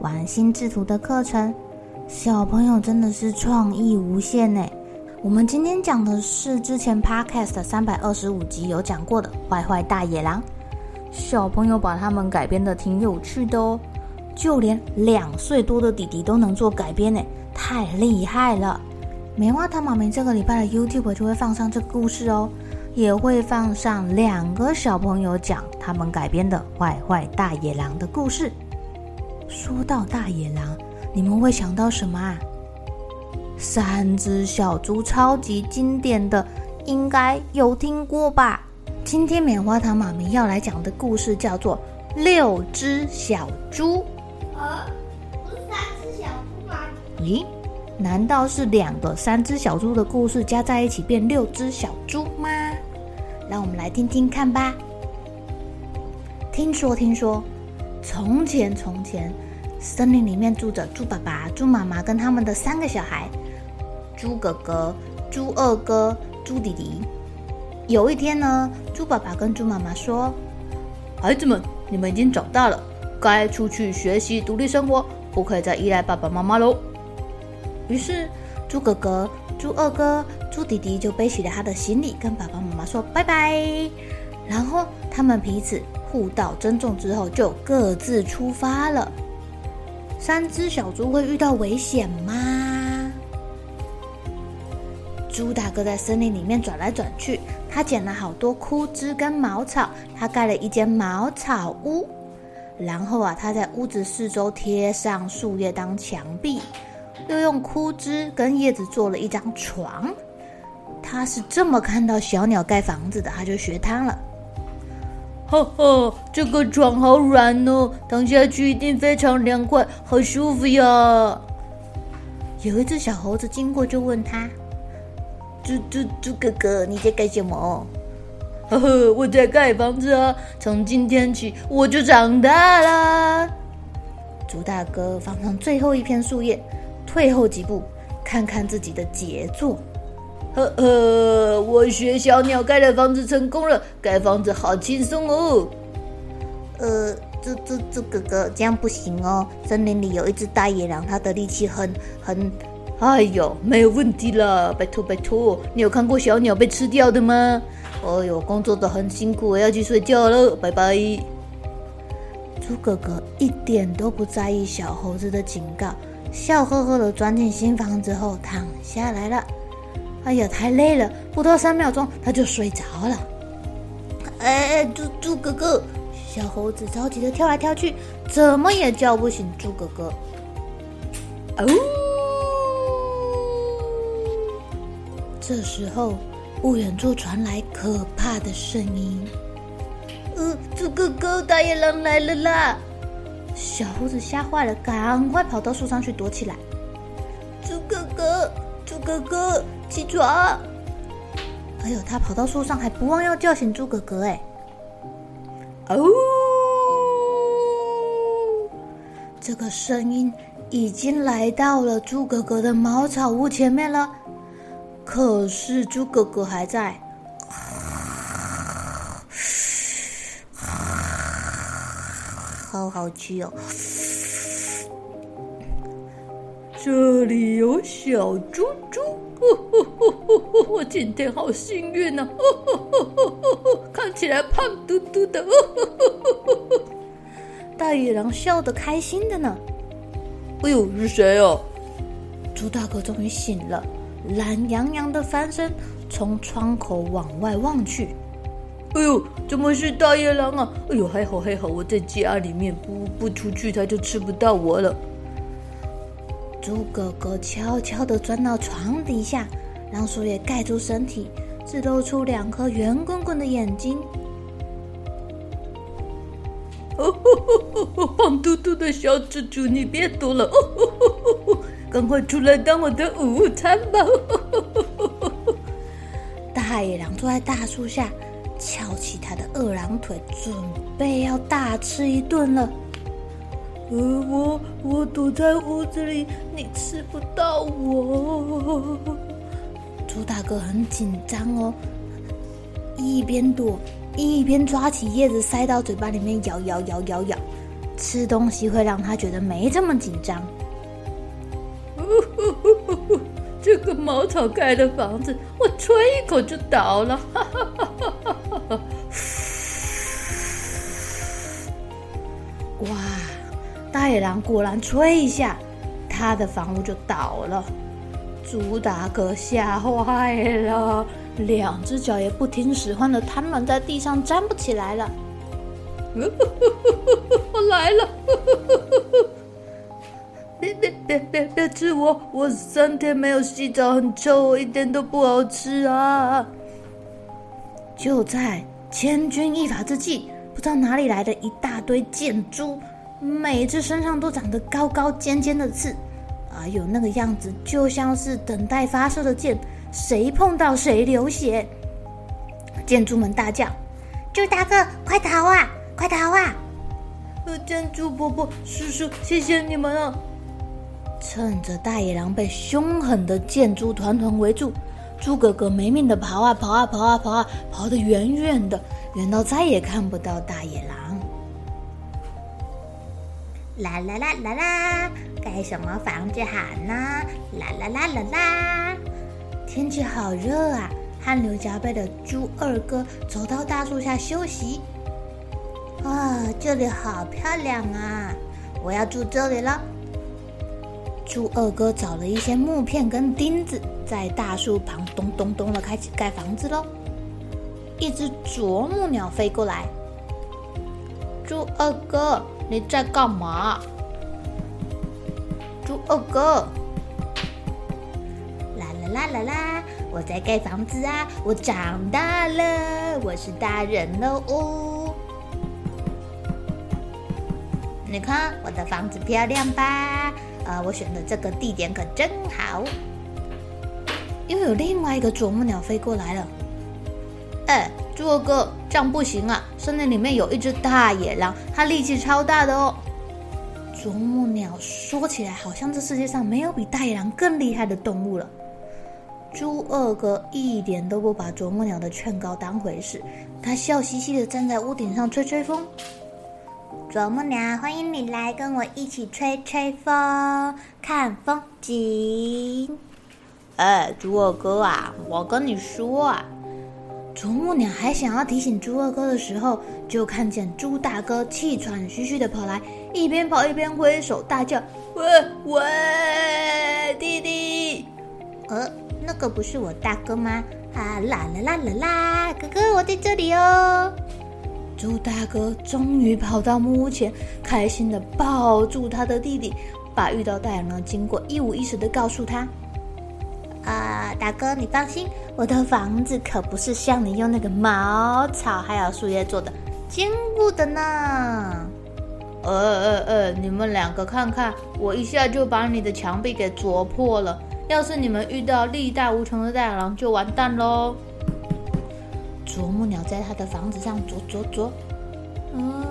玩心智图的课程，小朋友真的是创意无限呢。我们今天讲的是之前 Podcast 三百二十五集有讲过的《坏坏大野狼》，小朋友把他们改编的挺有趣的哦，就连两岁多的弟弟都能做改编呢，太厉害了。棉花糖妈咪这个礼拜的 YouTube 就会放上这个故事哦，也会放上两个小朋友讲他们改编的《坏坏大野狼》的故事。说到大野狼，你们会想到什么啊？三只小猪超级经典的，应该有听过吧？今天棉花糖妈咪要来讲的故事叫做《六只小猪》。呃，不是三只小猪吗？咦？难道是两个三只小猪的故事加在一起变六只小猪吗？让我们来听听看吧。听说，听说，从前，从前，森林里面住着猪爸爸、猪妈妈跟他们的三个小孩：猪哥哥、猪二哥、猪弟弟。有一天呢，猪爸爸跟猪妈妈说：“孩子们，你们已经长大了，该出去学习独立生活，不可以再依赖爸爸妈妈喽。”于是，猪哥哥、猪二哥、猪弟弟就背起了他的行李，跟爸爸妈妈说拜拜。然后他们彼此互道珍重之后，就各自出发了。三只小猪会遇到危险吗？猪大哥在森林里面转来转去，他捡了好多枯枝跟茅草，他盖了一间茅草屋。然后啊，他在屋子四周贴上树叶当墙壁。又用枯枝跟叶子做了一张床，他是这么看到小鸟盖房子的，他就学他了。哈哈，这个床好软哦，躺下去一定非常凉快，好舒服呀。有一只小猴子经过，就问他：“猪猪猪哥哥，你在干什么？”呵呵，我在盖房子啊。从今天起，我就长大了。猪大哥放上最后一片树叶。退后几步，看看自己的杰作。呵呵，我学小鸟盖的房子成功了，盖房子好轻松哦。呃，猪猪猪哥哥，这样不行哦。森林里有一只大野狼，它的力气很很……哎呦，没有问题了，拜托拜托。你有看过小鸟被吃掉的吗？哦呦，工作的很辛苦，我要去睡觉了，拜拜。猪哥哥一点都不在意小猴子的警告。笑呵呵的钻进新房子后躺下来了。哎呀，太累了，不到三秒钟他就睡着了。哎，猪猪哥哥，小猴子着急的跳来跳去，怎么也叫不醒猪哥哥。哦，这时候不远处传来可怕的声音。呃，猪哥哥，大野狼来了啦！小猴子吓坏了，赶快跑到树上去躲起来。猪哥哥，猪哥哥，起床！哎呦，他跑到树上还不忘要叫醒猪哥哥哎。哦，这个声音已经来到了猪哥哥的茅草屋前面了，可是猪哥哥还在。好好吃哦！这里有小猪猪，我今天好幸运呢、啊！看起来胖嘟嘟的，大野狼笑得开心的呢。哎呦，是谁哦？猪大哥终于醒了，懒洋洋的翻身，从窗口往外望去。哎呦，怎么是大野狼啊？哎呦，还好还好，我在家里面，不不出去，它就吃不到我了。猪哥哥悄悄地钻到床底下，让树叶盖住身体，只露出两颗圆滚滚的眼睛。哦吼吼吼！黄嘟嘟的小蜘蛛，你别躲了！哦吼吼吼！赶快出来当我的午餐吧！大野狼坐在大树下。翘起他的二郎腿，准备要大吃一顿了。我我躲在屋子里，你吃不到我。猪大哥很紧张哦，一边躲一边抓起叶子塞到嘴巴里面咬咬咬咬咬。吃东西会让他觉得没这么紧张。这个茅草盖的房子，我吹一口就倒了。哇，大野狼果然吹一下，他的房屋就倒了。朱大哥吓坏了，两只脚也不听使唤的瘫软在地上，站不起来了。我 来了。别别别别别吃我！我三天没有洗澡，很臭，我一点都不好吃啊！就在千钧一发之际，不知道哪里来的一大堆箭猪，每只身上都长得高高尖尖的刺，哎呦，那个样子就像是等待发射的箭，谁碰到谁流血。箭猪们大叫：“猪大哥，快逃啊！快逃啊！”呃，箭猪伯伯、叔叔，谢谢你们啊！趁着大野狼被凶狠的箭猪团团围住，猪哥哥没命的跑啊跑啊跑啊跑啊，跑得远远的，远到再也看不到大野狼。啦啦啦啦啦，盖什么房子好呢？啦啦啦啦啦，天气好热啊！汗流浃背的猪二哥走到大树下休息。啊，这里好漂亮啊！我要住这里了。猪二哥找了一些木片跟钉子，在大树旁咚咚咚的开始盖房子喽。一只啄木鸟飞过来，猪二哥，你在干嘛？猪二哥，啦啦啦啦啦，我在盖房子啊！我长大了，我是大人了哦。你看我的房子漂亮吧？呃，我选的这个地点可真好。又有另外一个啄木鸟飞过来了。哎，猪二哥，这样不行啊！森林里面有一只大野狼，它力气超大的哦。啄木鸟说起来，好像这世界上没有比大野狼更厉害的动物了。猪二哥一点都不把啄木鸟的劝告当回事，他笑嘻嘻的站在屋顶上吹吹风。啄木鸟，欢迎你来跟我一起吹吹风，看风景。哎，猪二哥啊，我跟你说啊，啄木鸟还想要提醒猪二哥的时候，就看见猪大哥气喘吁吁的跑来，一边跑一边挥手大叫：“喂喂，弟弟！呃，那个不是我大哥吗？啊啦啦啦啦啦，哥哥，我在这里哦。”猪大哥终于跑到木屋前，开心地抱住他的弟弟，把遇到大野狼经过一五一十地告诉他。大哥，你放心，我的房子可不是像你用那个茅草还有树叶做的，坚固的呢。呃呃呃，你们两个看看，我一下就把你的墙壁给啄破了。要是你们遇到力大无穷的大狼，就完蛋喽。啄木鸟在他的房子上啄啄啄，嗯，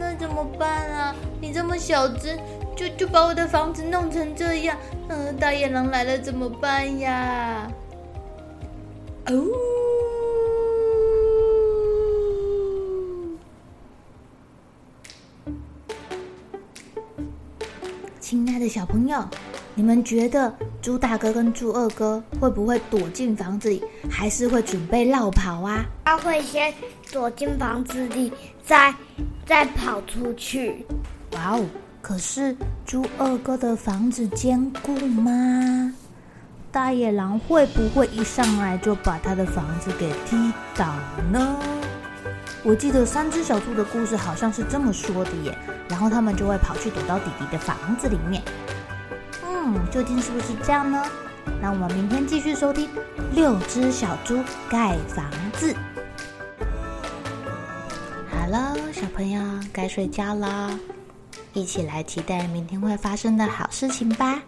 那怎么办啊？你这么小只，就就把我的房子弄成这样，嗯，大野狼来了怎么办呀？哦，亲爱的小朋友。你们觉得猪大哥跟猪二哥会不会躲进房子里，还是会准备绕跑啊？他会先躲进房子里，再再跑出去。哇哦，可是猪二哥的房子坚固吗？大野狼会不会一上来就把他的房子给踢倒呢？我记得三只小猪的故事好像是这么说的耶。然后他们就会跑去躲到弟弟的房子里面。嗯，究竟是不是这样呢？那我们明天继续收听《六只小猪盖房子》。好了，小朋友该睡觉了，一起来期待明天会发生的好事情吧。